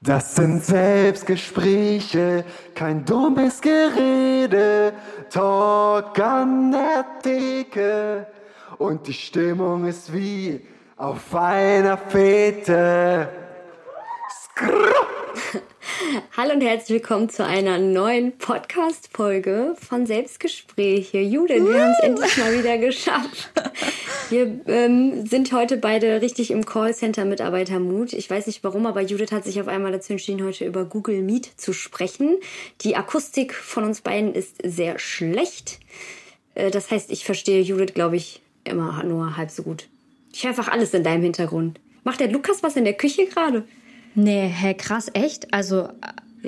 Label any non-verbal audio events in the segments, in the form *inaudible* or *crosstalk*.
Das sind Selbstgespräche, kein dummes Gerede, Talk an der Theke und die Stimmung ist wie auf einer Fete. Skrrr. *laughs* Hallo und herzlich willkommen zu einer neuen Podcast-Folge von Selbstgespräche. Judith, wir haben es endlich mal wieder geschafft. Wir ähm, sind heute beide richtig im Callcenter-Mitarbeitermut. Ich weiß nicht warum, aber Judith hat sich auf einmal dazu entschieden, heute über Google Meet zu sprechen. Die Akustik von uns beiden ist sehr schlecht. Äh, das heißt, ich verstehe Judith, glaube ich, immer nur halb so gut. Ich höre einfach alles in deinem Hintergrund. Macht der Lukas was in der Küche gerade? Nee, hä, krass, echt? Also,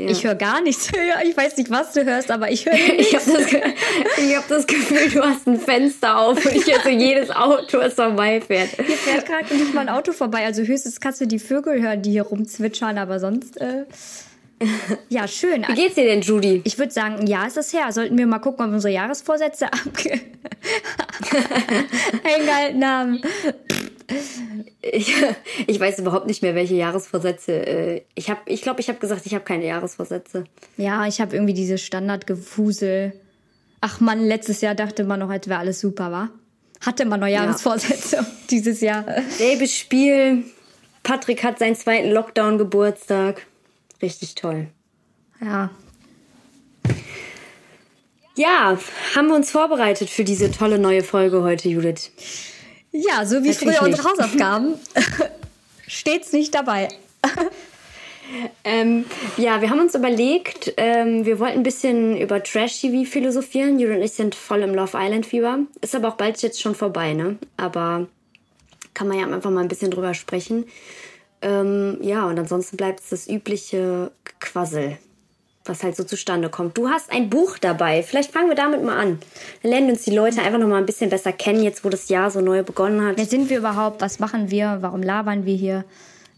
ja. ich höre gar nichts. *laughs* ich weiß nicht, was du hörst, aber ich höre *laughs* nichts. ich habe das, hab das Gefühl, du hast ein Fenster auf und ich höre so jedes Auto, das vorbeifährt. Hier fährt gerade nicht mal ein Auto vorbei. Also höchstens kannst du die Vögel hören, die hier rumzwitschern, aber sonst... Äh ja, schön. Wie geht's dir denn, Judy? Ich würde sagen, ja, ist es her. Sollten wir mal gucken, ob unsere Jahresvorsätze *laughs* eingehalten haben. Ich, ich weiß überhaupt nicht mehr, welche Jahresvorsätze. Äh, ich glaube, ich, glaub, ich habe gesagt, ich habe keine Jahresvorsätze. Ja, ich habe irgendwie diese Standardgefusel. Ach man, letztes Jahr dachte man noch, als wäre alles super, war? Hatte man noch Jahresvorsätze ja. *laughs* dieses Jahr. Selbes Spiel. Patrick hat seinen zweiten Lockdown-Geburtstag. Richtig toll. Ja. Ja, haben wir uns vorbereitet für diese tolle neue Folge heute, Judith? Ja, so wie früher unsere *laughs* Hausaufgaben. *laughs* Steht's nicht dabei. *laughs* ähm, ja, wir haben uns überlegt, ähm, wir wollten ein bisschen über Trash-TV philosophieren. Judith und ich sind voll im Love Island-Fieber. Ist aber auch bald jetzt schon vorbei, ne? Aber kann man ja einfach mal ein bisschen drüber sprechen. Ähm, ja, und ansonsten bleibt es das übliche Quassel was halt so zustande kommt. Du hast ein Buch dabei. Vielleicht fangen wir damit mal an. Dann lernen uns die Leute einfach noch mal ein bisschen besser kennen, jetzt wo das Jahr so neu begonnen hat. Wer sind wir überhaupt? Was machen wir? Warum labern wir hier?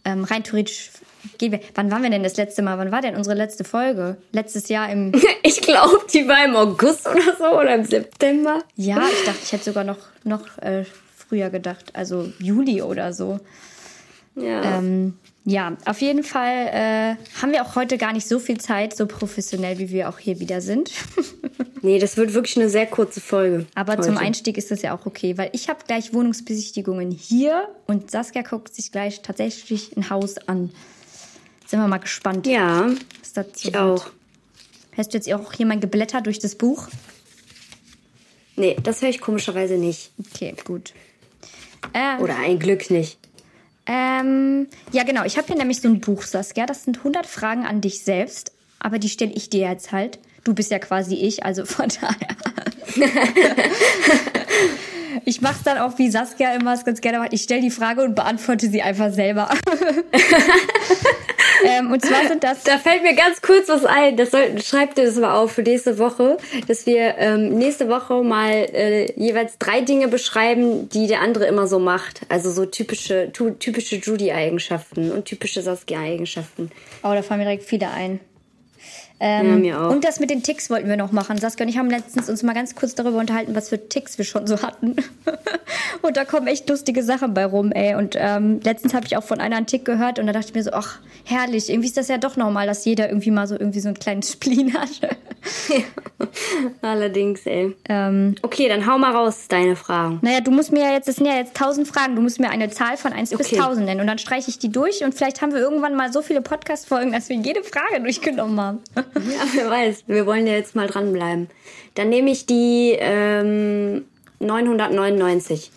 Ähm, rein theoretisch gehen wir. Wann waren wir denn das letzte Mal? Wann war denn unsere letzte Folge? Letztes Jahr im. *laughs* ich glaube, die war im August oder so oder im September. Ja, ich dachte, ich hätte sogar noch, noch äh, früher gedacht. Also Juli oder so. Ja. Ähm, ja, auf jeden Fall äh, haben wir auch heute gar nicht so viel Zeit, so professionell wie wir auch hier wieder sind. *laughs* nee, das wird wirklich eine sehr kurze Folge. Aber heute. zum Einstieg ist das ja auch okay, weil ich habe gleich Wohnungsbesichtigungen hier und Saskia guckt sich gleich tatsächlich ein Haus an. Sind wir mal gespannt. Ja, was dazu ich wird. auch. Hörst du jetzt auch hier mein Geblätter durch das Buch? Nee, das höre ich komischerweise nicht. Okay, gut. Äh, Oder ein Glück nicht. Ähm, ja, genau. Ich habe hier nämlich so ein Buch, Saskia. Das sind 100 Fragen an dich selbst. Aber die stelle ich dir jetzt halt. Du bist ja quasi ich, also von daher. *laughs* ich mache es dann auch, wie Saskia immer es ganz gerne macht. Ich stelle die Frage und beantworte sie einfach selber. *laughs* ähm, und zwar sind das. Da fällt mir ganz kurz was ein. Das soll, schreibt dir das mal auf für nächste Woche, dass wir ähm, nächste Woche mal äh, jeweils drei Dinge beschreiben, die der andere immer so macht. Also so typische, typische Judy-Eigenschaften und typische Saskia-Eigenschaften. Oh, da fallen mir direkt viele ein. Ähm, ja, mir auch. Und das mit den Ticks wollten wir noch machen. Saskia und ich haben letztens uns mal ganz kurz darüber unterhalten, was für Ticks wir schon so hatten. *laughs* und da kommen echt lustige Sachen bei rum, ey. Und ähm, letztens habe ich auch von einer einen Tick gehört und da dachte ich mir so, ach, herrlich. Irgendwie ist das ja doch normal, dass jeder irgendwie mal so irgendwie so einen kleinen Spleen hat. ja, *laughs* allerdings, ey. Ähm, okay, dann hau mal raus deine Fragen. Naja, du musst mir ja jetzt, das sind ja jetzt tausend Fragen, du musst mir eine Zahl von 1 okay. bis 1000 nennen und dann streiche ich die durch und vielleicht haben wir irgendwann mal so viele Podcast-Folgen, dass wir jede Frage durchgenommen haben. *laughs* Ja, wer weiß. Wir wollen ja jetzt mal dranbleiben. Dann nehme ich die ähm, 999.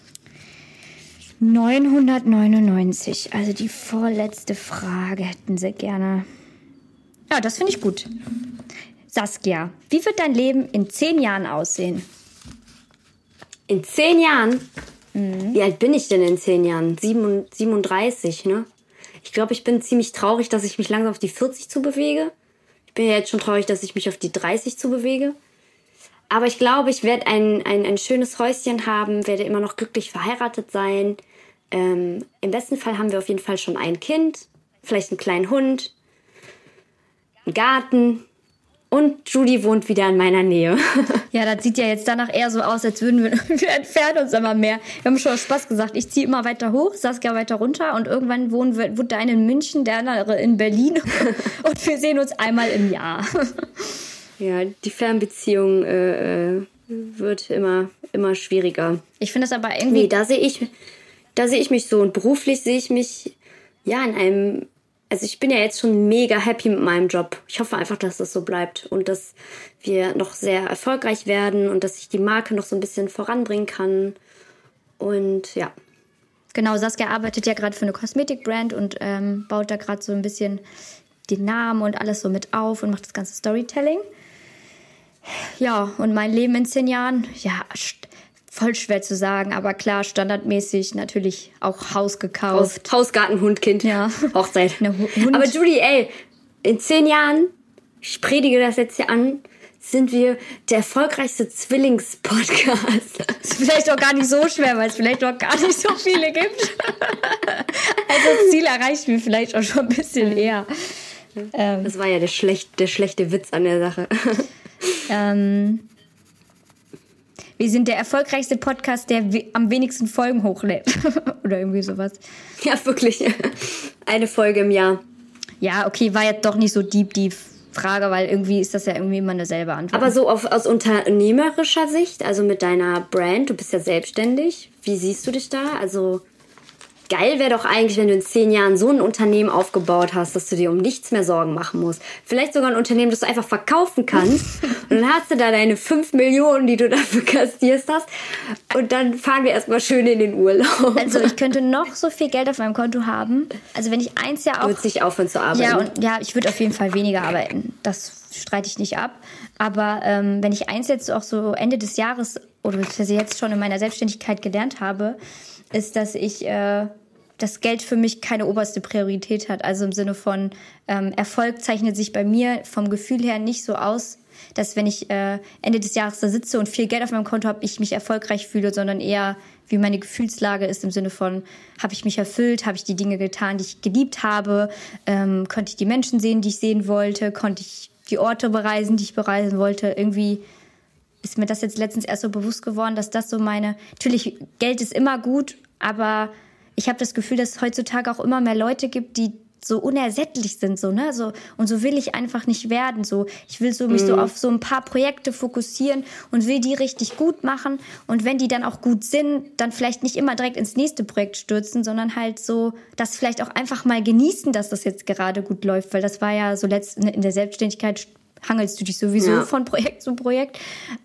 999, also die vorletzte Frage hätten sie gerne. Ja, das finde ich gut. Saskia, wie wird dein Leben in zehn Jahren aussehen? In zehn Jahren? Mhm. Wie alt bin ich denn in zehn Jahren? 37, ne? Ich glaube, ich bin ziemlich traurig, dass ich mich langsam auf die 40 zu bewege bin ja jetzt schon traurig, dass ich mich auf die 30 zu bewege. Aber ich glaube, ich werde ein, ein, ein schönes Häuschen haben, werde immer noch glücklich verheiratet sein. Ähm, Im besten Fall haben wir auf jeden Fall schon ein Kind, vielleicht einen kleinen Hund, einen Garten Und Judy wohnt wieder in meiner Nähe. *laughs* Ja, das sieht ja jetzt danach eher so aus, als würden wir, *laughs* wir entfernen uns immer mehr. Wir haben schon Spaß gesagt, ich ziehe immer weiter hoch, Saskia weiter runter und irgendwann wohnen wir, wohnt der eine in München, der andere in Berlin *laughs* und wir sehen uns einmal im Jahr. Ja, die Fernbeziehung äh, äh wird immer, immer schwieriger. Ich finde es aber irgendwie. Nee, da sehe ich, da sehe ich mich so und beruflich sehe ich mich ja in einem also ich bin ja jetzt schon mega happy mit meinem Job. Ich hoffe einfach, dass das so bleibt und dass wir noch sehr erfolgreich werden und dass ich die Marke noch so ein bisschen voranbringen kann. Und ja. Genau, Saskia arbeitet ja gerade für eine Kosmetikbrand und ähm, baut da gerade so ein bisschen den Namen und alles so mit auf und macht das ganze Storytelling. Ja, und mein Leben in zehn Jahren, ja, voll schwer zu sagen, aber klar, standardmäßig natürlich auch Haus gekauft. Haus, Hausgarten, Hund, Kind. Ja. Hochzeit. *laughs* aber Judy, ey, in zehn Jahren, ich predige das jetzt hier an, sind wir der erfolgreichste Zwillingspodcast. *laughs* Ist vielleicht auch gar nicht so schwer, weil es vielleicht auch gar nicht so viele gibt. *laughs* also das Ziel erreichen wir vielleicht auch schon ein bisschen eher. Das war ja der, schlecht, der schlechte Witz an der Sache. Ähm, wir sind der erfolgreichste Podcast, der am wenigsten Folgen hochlädt. *laughs* Oder irgendwie sowas. Ja, wirklich. *laughs* Eine Folge im Jahr. Ja, okay, war jetzt doch nicht so deep, die Frage, weil irgendwie ist das ja irgendwie immer eine selbe Antwort. Aber so auf, aus unternehmerischer Sicht, also mit deiner Brand, du bist ja selbstständig. Wie siehst du dich da? Also Geil wäre doch eigentlich, wenn du in zehn Jahren so ein Unternehmen aufgebaut hast, dass du dir um nichts mehr Sorgen machen musst. Vielleicht sogar ein Unternehmen, das du einfach verkaufen kannst. *laughs* und dann hast du da deine fünf Millionen, die du dafür kassierst hast. Und dann fahren wir erstmal schön in den Urlaub. Also ich könnte noch so viel Geld auf meinem Konto haben. Also wenn ich eins ja auch... Du würdest nicht aufhören zu arbeiten. Ja, und, ja ich würde auf jeden Fall weniger arbeiten. Das streite ich nicht ab. Aber ähm, wenn ich eins jetzt auch so Ende des Jahres oder jetzt schon in meiner Selbstständigkeit gelernt habe, ist, dass ich äh, das Geld für mich keine oberste Priorität hat. Also im Sinne von ähm, Erfolg zeichnet sich bei mir vom Gefühl her nicht so aus, dass wenn ich äh, Ende des Jahres da sitze und viel Geld auf meinem Konto habe, ich mich erfolgreich fühle, sondern eher wie meine Gefühlslage ist im Sinne von, habe ich mich erfüllt, habe ich die Dinge getan, die ich geliebt habe, ähm, konnte ich die Menschen sehen, die ich sehen wollte, konnte ich die Orte bereisen, die ich bereisen wollte. Irgendwie ist mir das jetzt letztens erst so bewusst geworden, dass das so meine, natürlich, Geld ist immer gut, aber ich habe das Gefühl, dass es heutzutage auch immer mehr Leute gibt, die so unersättlich sind so ne? So und so will ich einfach nicht werden so. Ich will so mich mhm. so auf so ein paar Projekte fokussieren und will die richtig gut machen. Und wenn die dann auch gut sind dann vielleicht nicht immer direkt ins nächste Projekt stürzen sondern halt so das vielleicht auch einfach mal genießen dass das jetzt gerade gut läuft. Weil das war ja so letzt in der Selbstständigkeit hangelst du dich sowieso ja. von Projekt zu Projekt.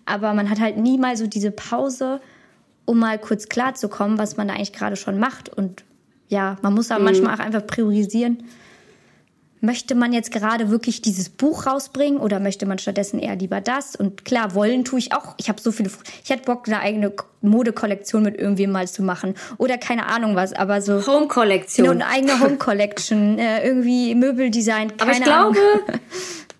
Aber man hat halt nie mal so diese Pause um mal kurz klarzukommen, was man da eigentlich gerade schon macht. Und ja, man muss aber mhm. manchmal auch einfach priorisieren. Möchte man jetzt gerade wirklich dieses Buch rausbringen oder möchte man stattdessen eher lieber das? Und klar, wollen tue ich auch. Ich habe so viele. Ich hätte Bock, eine eigene Modekollektion mit irgendwem mal zu machen. Oder keine Ahnung was, aber so. Home-Kollektion. Eine eigene Home-Collection. äh, irgendwie Möbeldesign. Keine aber ich Ahnung. glaube, *laughs*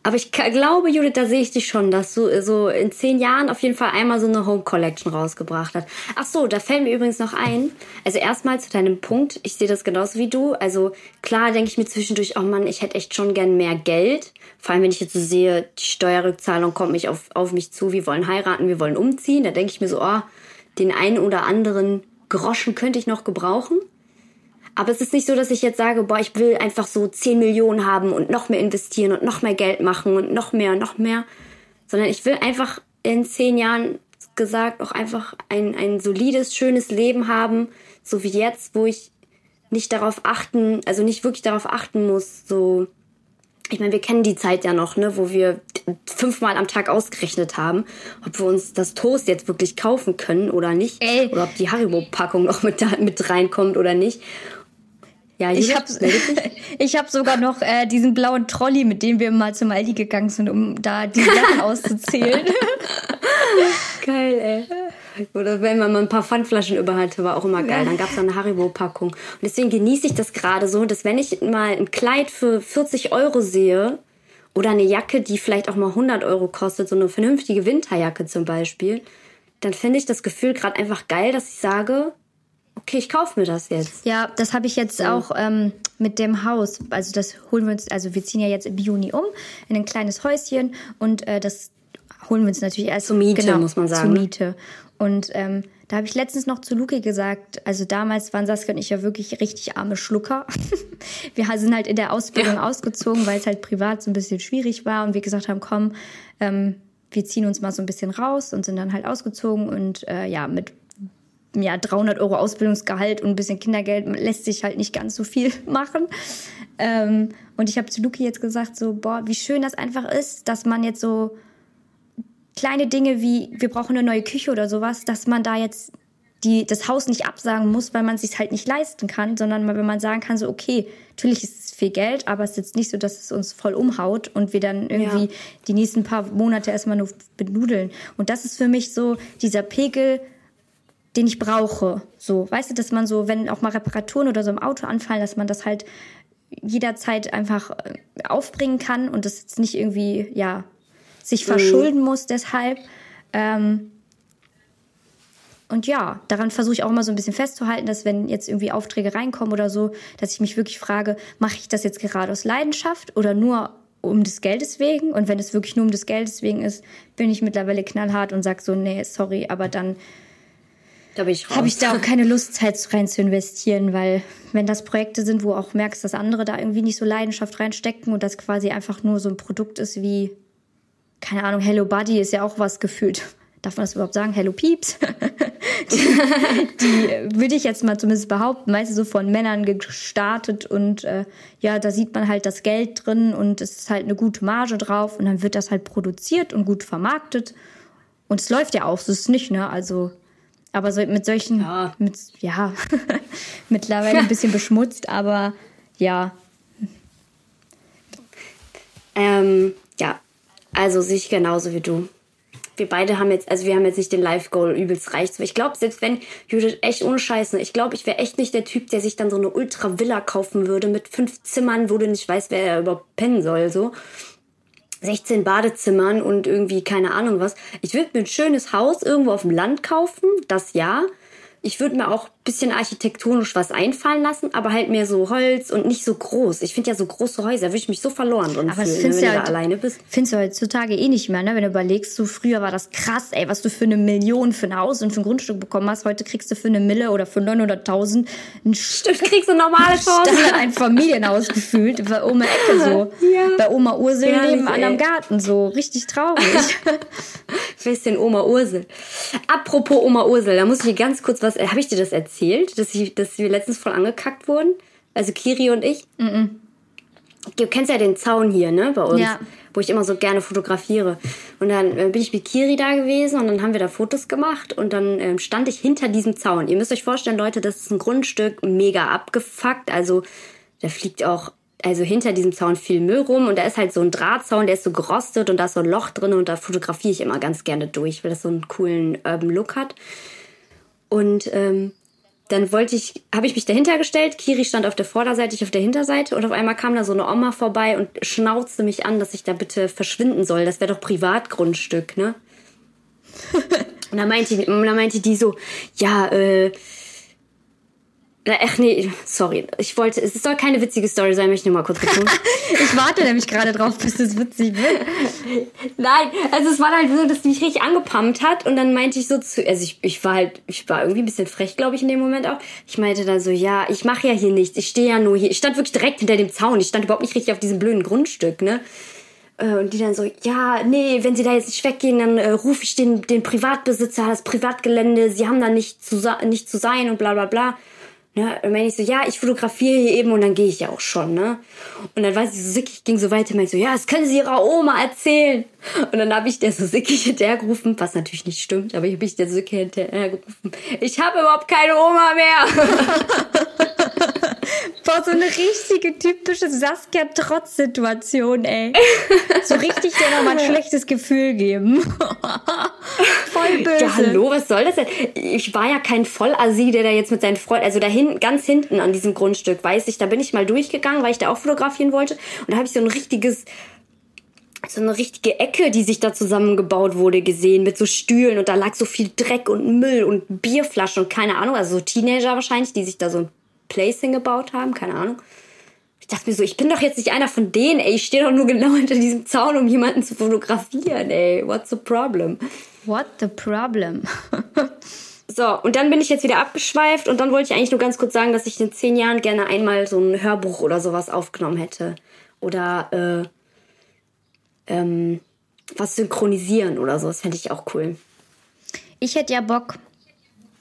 Aber ich glaube, Judith, da sehe ich dich schon, dass du so in zehn Jahren auf jeden Fall einmal so eine Home Collection rausgebracht hast. Ach so, da fällt mir übrigens noch ein. Also erstmal zu deinem Punkt. Ich sehe das genauso wie du. Also klar denke ich mir zwischendurch, oh Mann, ich hätte echt schon gern mehr Geld. Vor allem, wenn ich jetzt so sehe, die Steuerrückzahlung kommt mich auf, auf mich zu. Wir wollen heiraten, wir wollen umziehen. Da denke ich mir so, oh, den einen oder anderen Groschen könnte ich noch gebrauchen. Aber es ist nicht so, dass ich jetzt sage, boah, ich will einfach so 10 Millionen haben und noch mehr investieren und noch mehr Geld machen und noch mehr, noch mehr. Sondern ich will einfach in 10 Jahren gesagt auch einfach ein, ein solides, schönes Leben haben, so wie jetzt, wo ich nicht darauf achten, also nicht wirklich darauf achten muss, so ich meine, wir kennen die Zeit ja noch, ne, wo wir fünfmal am Tag ausgerechnet haben, ob wir uns das Toast jetzt wirklich kaufen können oder nicht. Ey. Oder ob die Haribo-Packung noch mit, da, mit reinkommt oder nicht. Ja, ich habe *laughs* ich hab sogar noch äh, diesen blauen Trolley, mit dem wir mal zum Aldi gegangen sind, um da die Sachen *laughs* auszuzählen. *laughs* geil, ey. Oder wenn man mal ein paar Pfandflaschen über hatte, war auch immer geil. Dann gab es eine Haribo-Packung. Und deswegen genieße ich das gerade so, dass wenn ich mal ein Kleid für 40 Euro sehe oder eine Jacke, die vielleicht auch mal 100 Euro kostet, so eine vernünftige Winterjacke zum Beispiel, dann finde ich das Gefühl gerade einfach geil, dass ich sage, okay, ich kaufe mir das jetzt. Ja, das habe ich jetzt ja. auch ähm, mit dem Haus. Also das holen wir uns, also wir ziehen ja jetzt im Juni um in ein kleines Häuschen und äh, das holen wir uns natürlich erst. Zur Miete, genau, muss man sagen. Zur Miete. Und ähm, da habe ich letztens noch zu Luki gesagt, also damals waren Saskia und ich ja wirklich richtig arme Schlucker. *laughs* wir sind halt in der Ausbildung ja. ausgezogen, weil es halt privat so ein bisschen schwierig war und wir gesagt haben, komm, ähm, wir ziehen uns mal so ein bisschen raus und sind dann halt ausgezogen und äh, ja, mit ja, 300 Euro Ausbildungsgehalt und ein bisschen Kindergeld lässt sich halt nicht ganz so viel *laughs* machen. Ähm, und ich habe zu Luki jetzt gesagt, so, boah, wie schön das einfach ist, dass man jetzt so kleine Dinge wie, wir brauchen eine neue Küche oder sowas, dass man da jetzt die, das Haus nicht absagen muss, weil man es sich halt nicht leisten kann, sondern wenn man sagen kann, so, okay, natürlich ist es viel Geld, aber es ist jetzt nicht so, dass es uns voll umhaut und wir dann irgendwie ja. die nächsten paar Monate erstmal nur benudeln. Und das ist für mich so dieser Pegel, den ich brauche. So, weißt du, dass man so, wenn auch mal Reparaturen oder so im Auto anfallen, dass man das halt jederzeit einfach äh, aufbringen kann und das jetzt nicht irgendwie, ja, sich mhm. verschulden muss deshalb. Ähm, und ja, daran versuche ich auch immer so ein bisschen festzuhalten, dass wenn jetzt irgendwie Aufträge reinkommen oder so, dass ich mich wirklich frage, mache ich das jetzt gerade aus Leidenschaft oder nur um des Geldes wegen? Und wenn es wirklich nur um des Geldes wegen ist, bin ich mittlerweile knallhart und sage so, nee, sorry, aber dann da habe ich da auch keine Lust, Zeit rein zu investieren, weil wenn das Projekte sind, wo auch merkst, dass andere da irgendwie nicht so Leidenschaft reinstecken und das quasi einfach nur so ein Produkt ist wie keine Ahnung, Hello Buddy ist ja auch was gefühlt. Darf man das überhaupt sagen? Hello Peeps? *laughs* die, die würde ich jetzt mal zumindest behaupten, meistens so von Männern gestartet und äh, ja, da sieht man halt das Geld drin und es ist halt eine gute Marge drauf und dann wird das halt produziert und gut vermarktet und es läuft ja auch, so ist es nicht, ne? Also, aber so mit solchen, ja, mit, ja *laughs* mittlerweile ein bisschen beschmutzt, aber ja. Ähm, ja, also sehe ich genauso wie du. Wir beide haben jetzt, also wir haben jetzt nicht den Life-Goal übelst reich. Ich glaube, selbst wenn, Judith, echt ohne Scheiß, ne, ich glaube, ich wäre echt nicht der Typ, der sich dann so eine Ultra-Villa kaufen würde mit fünf Zimmern, wo du nicht weißt, wer er überhaupt pennen soll, so. 16 Badezimmern und irgendwie keine Ahnung was. Ich würde mir ein schönes Haus irgendwo auf dem Land kaufen, das ja. Ich würde mir auch bisschen architektonisch was einfallen lassen, aber halt mehr so Holz und nicht so groß. Ich finde ja so große Häuser, würde ich mich so verloren drin aber fühlen, wenn ja du da alleine bist. Findest du heutzutage eh nicht mehr, ne? Wenn du überlegst, so früher war das krass, ey, was du für eine Million für ein Haus und für ein Grundstück bekommen hast. Heute kriegst du für eine Mille oder für 900.000 ein Stimmt, kriegst du ein normales *laughs* Haus. ein Familienhaus gefühlt, bei Oma Ecke so. Ja. Bei Oma Ursel ja, nebenan am Garten so. Richtig traurig. *laughs* Bisschen Oma Ursel. Apropos Oma Ursel, da muss ich dir ganz kurz was, habe ich dir das erzählt, dass ich dass wir letztens voll angekackt wurden. Also Kiri und ich. Mm -mm. Du kennst ja den Zaun hier, ne, bei uns. Ja. Wo ich immer so gerne fotografiere. Und dann äh, bin ich mit Kiri da gewesen und dann haben wir da Fotos gemacht und dann äh, stand ich hinter diesem Zaun. Ihr müsst euch vorstellen, Leute, das ist ein Grundstück mega abgefuckt. Also da fliegt auch also hinter diesem Zaun viel Müll rum und da ist halt so ein Drahtzaun, der ist so gerostet und da ist so ein Loch drin und da fotografiere ich immer ganz gerne durch, weil das so einen coolen Urban Look hat. Und ähm, dann wollte ich, habe ich mich dahinter gestellt. Kiri stand auf der Vorderseite, ich auf der Hinterseite. Und auf einmal kam da so eine Oma vorbei und schnauzte mich an, dass ich da bitte verschwinden soll. Das wäre doch Privatgrundstück, ne? *laughs* und dann meinte, dann meinte die so, ja, äh, Ach nee, sorry. Ich wollte, es soll keine witzige Story sein, möchte ich nur mal kurz betonen. *laughs* ich warte nämlich gerade drauf, bis es witzig wird. Nein, also es war halt so, dass die mich richtig angepumpt hat und dann meinte ich so zu, also ich, ich war halt, ich war irgendwie ein bisschen frech, glaube ich, in dem Moment auch. Ich meinte dann so, ja, ich mache ja hier nichts, ich stehe ja nur hier. Ich stand wirklich direkt hinter dem Zaun, ich stand überhaupt nicht richtig auf diesem blöden Grundstück, ne? Äh, und die dann so, ja, nee, wenn sie da jetzt nicht weggehen, dann äh, rufe ich den, den Privatbesitzer, das Privatgelände, sie haben da nicht zu, nicht zu sein und bla bla bla. Ne? Und wenn ich so, ja, ich fotografiere hier eben und dann gehe ich ja auch schon, ne? Und dann war sie so sickig, ging so weiter, meinte so, ja, das können Sie Ihrer Oma erzählen. Und dann habe ich der so sickig hinterhergerufen, was natürlich nicht stimmt, aber ich habe ich der so sickig hinterhergerufen, ich habe überhaupt keine Oma mehr. *laughs* Eine richtige typische Saskia-Trotz-Situation, ey. *laughs* So richtig dir nochmal ein schlechtes Gefühl geben. *laughs* Voll böse. Ja, hallo, was soll das denn? Ich war ja kein Vollassi, der da jetzt mit seinen Freunden, also da hinten, ganz hinten an diesem Grundstück, weiß ich, da bin ich mal durchgegangen, weil ich da auch fotografieren wollte. Und da habe ich so ein richtiges so eine richtige Ecke, die sich da zusammengebaut wurde, gesehen mit so Stühlen und da lag so viel Dreck und Müll und Bierflaschen und keine Ahnung, also so Teenager wahrscheinlich, die sich da so ein Place hingebaut haben, keine Ahnung. Ich dachte mir so, ich bin doch jetzt nicht einer von denen, ey, ich stehe doch nur genau hinter diesem Zaun, um jemanden zu fotografieren, ey. What's the problem? What the problem? *laughs* so, und dann bin ich jetzt wieder abgeschweift und dann wollte ich eigentlich nur ganz kurz sagen, dass ich in zehn Jahren gerne einmal so ein Hörbuch oder sowas aufgenommen hätte. Oder, äh, ähm, was synchronisieren oder so. Das fände ich auch cool. Ich hätte ja Bock.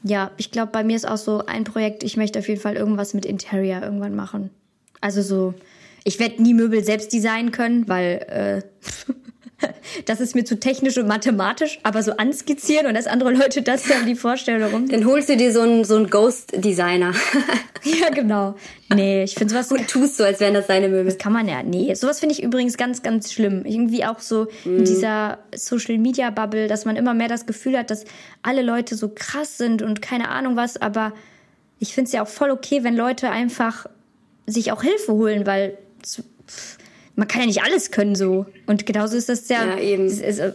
Ja, ich glaube, bei mir ist auch so ein Projekt, ich möchte auf jeden Fall irgendwas mit Interior irgendwann machen. Also so, ich werde nie Möbel selbst designen können, weil äh, *laughs* *laughs* das ist mir zu technisch und mathematisch, aber so anskizzieren und dass andere Leute das haben die Vorstellung. Dann holst du dir so einen, so einen Ghost-Designer. *laughs* ja, genau. Nee, ich finde sowas. Und tust so, als wären das deine Möbel. Das kann man ja. Nee, sowas finde ich übrigens ganz, ganz schlimm. Irgendwie auch so mm. in dieser Social-Media-Bubble, dass man immer mehr das Gefühl hat, dass alle Leute so krass sind und keine Ahnung was, aber ich finde es ja auch voll okay, wenn Leute einfach sich auch Hilfe holen, weil man kann ja nicht alles können so. Und genauso ist das ja. Ja, eben. Ist, ist, äh,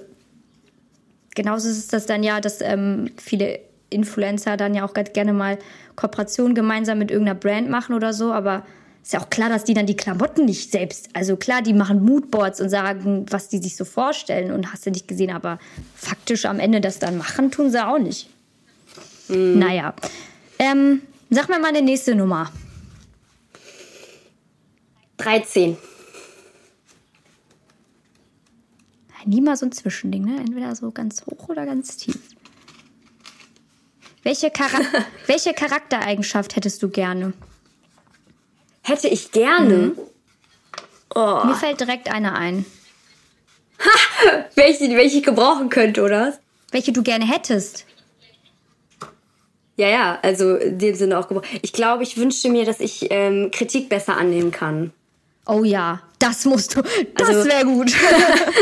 genauso ist das dann ja, dass ähm, viele Influencer dann ja auch ganz gerne mal Kooperationen gemeinsam mit irgendeiner Brand machen oder so, aber ist ja auch klar, dass die dann die Klamotten nicht selbst, also klar, die machen Moodboards und sagen, was die sich so vorstellen und hast du nicht gesehen, aber faktisch am Ende das dann machen, tun sie auch nicht. Mhm. Naja. Ähm, sag mir mal eine nächste Nummer. 13. nie mal so ein Zwischending, ne? Entweder so ganz hoch oder ganz tief. Welche, Chara *laughs* welche Charaktereigenschaft hättest du gerne? Hätte ich gerne? Mhm. Oh. Mir fällt direkt eine ein. Ha! welche, welche ich gebrauchen könnte, oder? Welche du gerne hättest. Ja, ja, also in dem Sinne auch gebraucht. Ich glaube, ich wünschte mir, dass ich ähm, Kritik besser annehmen kann. Oh ja, das musst du. Das also, wäre gut.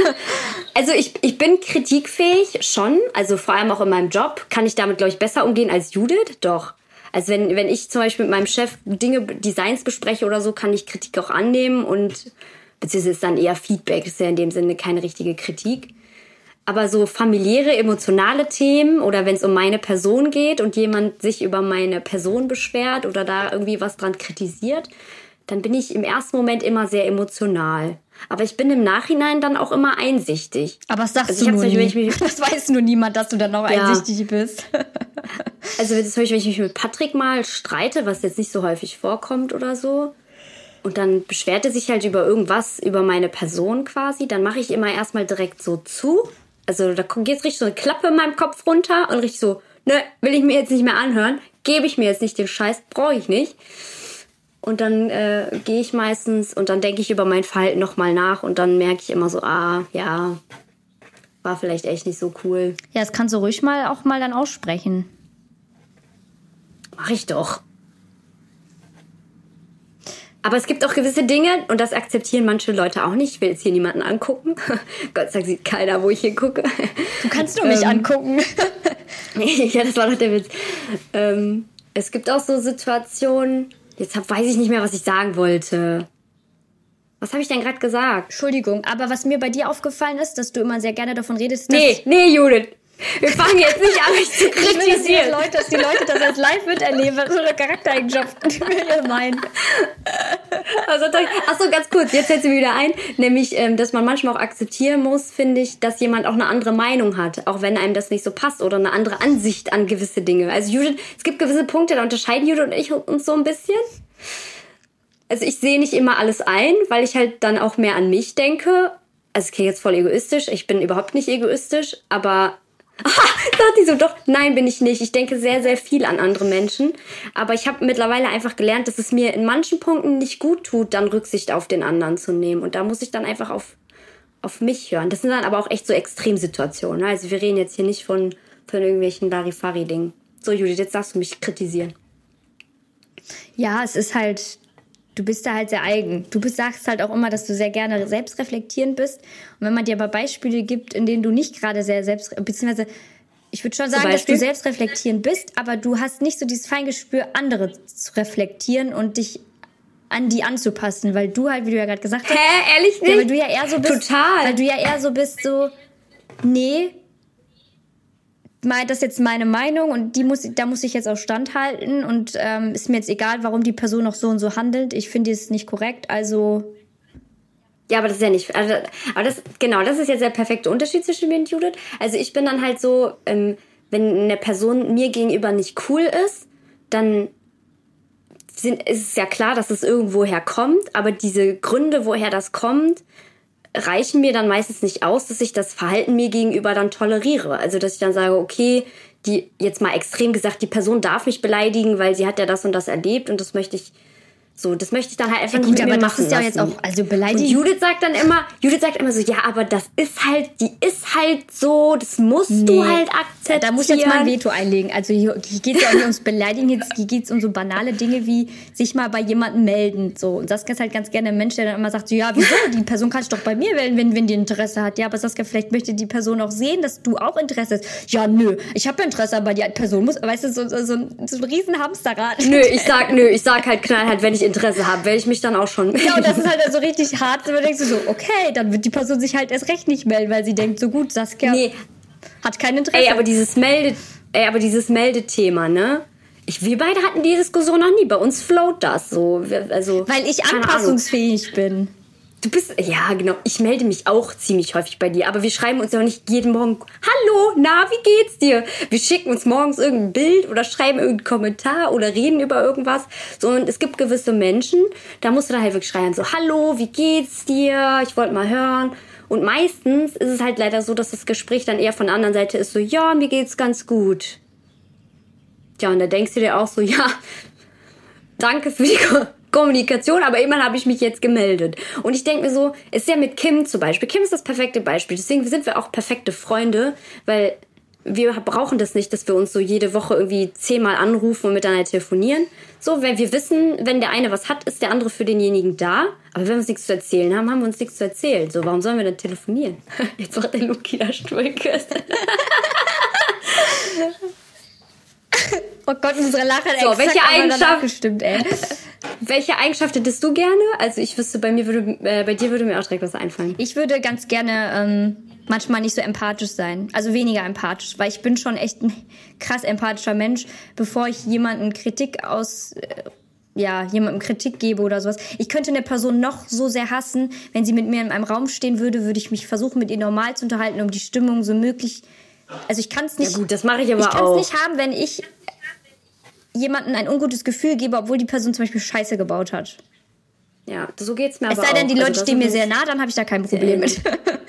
*laughs* also ich, ich bin kritikfähig schon. Also vor allem auch in meinem Job kann ich damit, glaube ich, besser umgehen als Judith. Doch. Also wenn, wenn ich zum Beispiel mit meinem Chef Dinge, Designs bespreche oder so, kann ich Kritik auch annehmen und beziehungsweise ist dann eher Feedback, ist ja in dem Sinne keine richtige Kritik. Aber so familiäre, emotionale Themen oder wenn es um meine Person geht und jemand sich über meine Person beschwert oder da irgendwie was dran kritisiert, dann bin ich im ersten Moment immer sehr emotional. Aber ich bin im Nachhinein dann auch immer einsichtig. Aber was sagst also du nur nicht, nie. Das weiß nur niemand, dass du dann auch ja. einsichtig bist. *laughs* also Beispiel, wenn ich mich mit Patrick mal streite, was jetzt nicht so häufig vorkommt oder so, und dann beschwert er sich halt über irgendwas, über meine Person quasi, dann mache ich immer erstmal direkt so zu. Also da geht richtig so eine Klappe in meinem Kopf runter und richtig so, ne, will ich mir jetzt nicht mehr anhören, gebe ich mir jetzt nicht den Scheiß, brauche ich nicht. Und dann äh, gehe ich meistens und dann denke ich über mein Verhalten nochmal nach und dann merke ich immer so, ah, ja, war vielleicht echt nicht so cool. Ja, das kannst du ruhig mal auch mal dann aussprechen. Mach ich doch. Aber es gibt auch gewisse Dinge und das akzeptieren manche Leute auch nicht. Ich will jetzt hier niemanden angucken. *laughs* Gott sei Dank sieht keiner, wo ich hier gucke. Du kannst nur mich ähm, angucken. *laughs* ja, das war doch der Witz. Ähm, es gibt auch so Situationen, Jetzt hab, weiß ich nicht mehr, was ich sagen wollte. Was habe ich denn gerade gesagt? Entschuldigung, aber was mir bei dir aufgefallen ist, dass du immer sehr gerne davon redest, dass... Nee, nee, Judith. Wir fangen jetzt nicht an, mich zu kritisieren. Leute, dass die Leute das als live miterleben, was so eine Charaktereigenschaft *laughs* die wir meinen. Also, achso, ganz kurz, jetzt sie mir wieder ein, nämlich, ähm, dass man manchmal auch akzeptieren muss, finde ich, dass jemand auch eine andere Meinung hat, auch wenn einem das nicht so passt oder eine andere Ansicht an gewisse Dinge. Also Judith, es gibt gewisse Punkte, da unterscheiden Judith und ich uns so ein bisschen. Also ich sehe nicht immer alles ein, weil ich halt dann auch mehr an mich denke. Also es klingt jetzt voll egoistisch, ich bin überhaupt nicht egoistisch, aber Ah, sagt die so, doch, nein, bin ich nicht. Ich denke sehr, sehr viel an andere Menschen. Aber ich habe mittlerweile einfach gelernt, dass es mir in manchen Punkten nicht gut tut, dann Rücksicht auf den anderen zu nehmen. Und da muss ich dann einfach auf, auf mich hören. Das sind dann aber auch echt so Extremsituationen. Ne? Also wir reden jetzt hier nicht von, von irgendwelchen Larifari-Dingen. So, Judith, jetzt darfst du mich kritisieren. Ja, es ist halt du bist da halt sehr eigen. Du sagst halt auch immer, dass du sehr gerne selbstreflektierend bist. Und wenn man dir aber Beispiele gibt, in denen du nicht gerade sehr selbst, beziehungsweise ich würde schon sagen, dass du selbstreflektierend bist, aber du hast nicht so dieses Feingespür, andere zu reflektieren und dich an die anzupassen, weil du halt, wie du ja gerade gesagt hast. Hä, ehrlich nicht? Ja, weil du ja eher so bist. Total. Weil du ja eher so bist, so, nee, das ist jetzt meine Meinung und die muss, da muss ich jetzt auch standhalten und ähm, ist mir jetzt egal, warum die Person noch so und so handelt. Ich finde es nicht korrekt, also. Ja, aber das ist ja nicht. Also, aber das, genau, das ist jetzt der perfekte Unterschied zwischen mir und Judith. Also ich bin dann halt so, ähm, wenn eine Person mir gegenüber nicht cool ist, dann sind, ist es ja klar, dass es irgendwoher kommt, aber diese Gründe, woher das kommt, reichen mir dann meistens nicht aus, dass ich das Verhalten mir gegenüber dann toleriere. Also, dass ich dann sage, okay, die, jetzt mal extrem gesagt, die Person darf mich beleidigen, weil sie hat ja das und das erlebt und das möchte ich so, das möchte ich dann halt einfach ja, gut, aber das ist ja lassen. jetzt auch, also beleidigt. Judith sagt dann immer, Judith sagt immer so, ja, aber das ist halt, die ist halt so, das musst nee. du halt akzeptieren. Da muss ich jetzt mal ein Veto einlegen. Also hier, hier geht es ja auch nicht ums Beleidigen, hier geht es um so banale Dinge wie sich mal bei jemandem melden. So. Und Saskia ist halt ganz gerne ein Mensch, der dann immer sagt, so, ja, wieso, die Person kann ich doch bei mir wählen, wenn, wenn die Interesse hat. Ja, aber Saskia, vielleicht möchte die Person auch sehen, dass du auch Interesse hast. Ja, nö, ich habe Interesse, aber die Person muss, weißt du, so, so, so, ein, so ein riesen Hamsterrad. Nö, ich sag, nö, ich sag halt knallhart, wenn ich Interesse habe, werde ich mich dann auch schon Ja, und das ist halt so richtig hart. Dann denkst du so, okay, dann wird die Person sich halt erst recht nicht melden, weil sie denkt, so gut, Saskia nee. hat kein Interesse. Ey, aber dieses Melde, ey, aber dieses Meldethema, ne? Ich, wir beide hatten die Diskussion noch nie. Bei uns float das so. Also, weil ich anpassungsfähig bin. Du bist, ja, genau. Ich melde mich auch ziemlich häufig bei dir, aber wir schreiben uns ja auch nicht jeden Morgen, hallo, na, wie geht's dir? Wir schicken uns morgens irgendein Bild oder schreiben irgendeinen Kommentar oder reden über irgendwas. So, und es gibt gewisse Menschen, da musst du da halt wirklich schreien, so, hallo, wie geht's dir? Ich wollte mal hören. Und meistens ist es halt leider so, dass das Gespräch dann eher von der anderen Seite ist, so, ja, mir geht's ganz gut. Ja, und da denkst du dir auch so, *laughs* ja, danke für die Kommunikation, aber immerhin habe ich mich jetzt gemeldet. Und ich denke mir so, ist ja mit Kim zum Beispiel. Kim ist das perfekte Beispiel. Deswegen sind wir auch perfekte Freunde, weil wir brauchen das nicht, dass wir uns so jede Woche irgendwie zehnmal anrufen und miteinander telefonieren. So, wenn wir wissen, wenn der eine was hat, ist der andere für denjenigen da. Aber wenn wir uns nichts zu erzählen haben, haben wir uns nichts zu erzählen. So, warum sollen wir denn telefonieren? *laughs* Jetzt macht der Luki da Stuhlküsse. *laughs* Oh Gott, unsere Lache hat so, welche Eigenschaft gestimmt, ey. *laughs* welche Eigenschaft hättest du gerne? Also ich wüsste, bei mir würde, äh, bei dir würde mir auch direkt was einfallen. Ich würde ganz gerne ähm, manchmal nicht so empathisch sein, also weniger empathisch, weil ich bin schon echt ein krass empathischer Mensch, bevor ich jemanden Kritik aus äh, ja, jemandem Kritik gebe oder sowas. Ich könnte eine Person noch so sehr hassen, wenn sie mit mir in einem Raum stehen würde, würde ich mich versuchen, mit ihr normal zu unterhalten, um die Stimmung so möglich. Also ich kann es nicht. Ja gut, das mache ich aber ich auch. Ich kann es nicht haben, wenn ich jemandem ein ungutes Gefühl gebe, obwohl die Person zum Beispiel Scheiße gebaut hat. Ja, so geht's mir es aber Es sei denn, die Leute also, stehen mir sehr nah, dann habe ich da kein Problem mit. *laughs*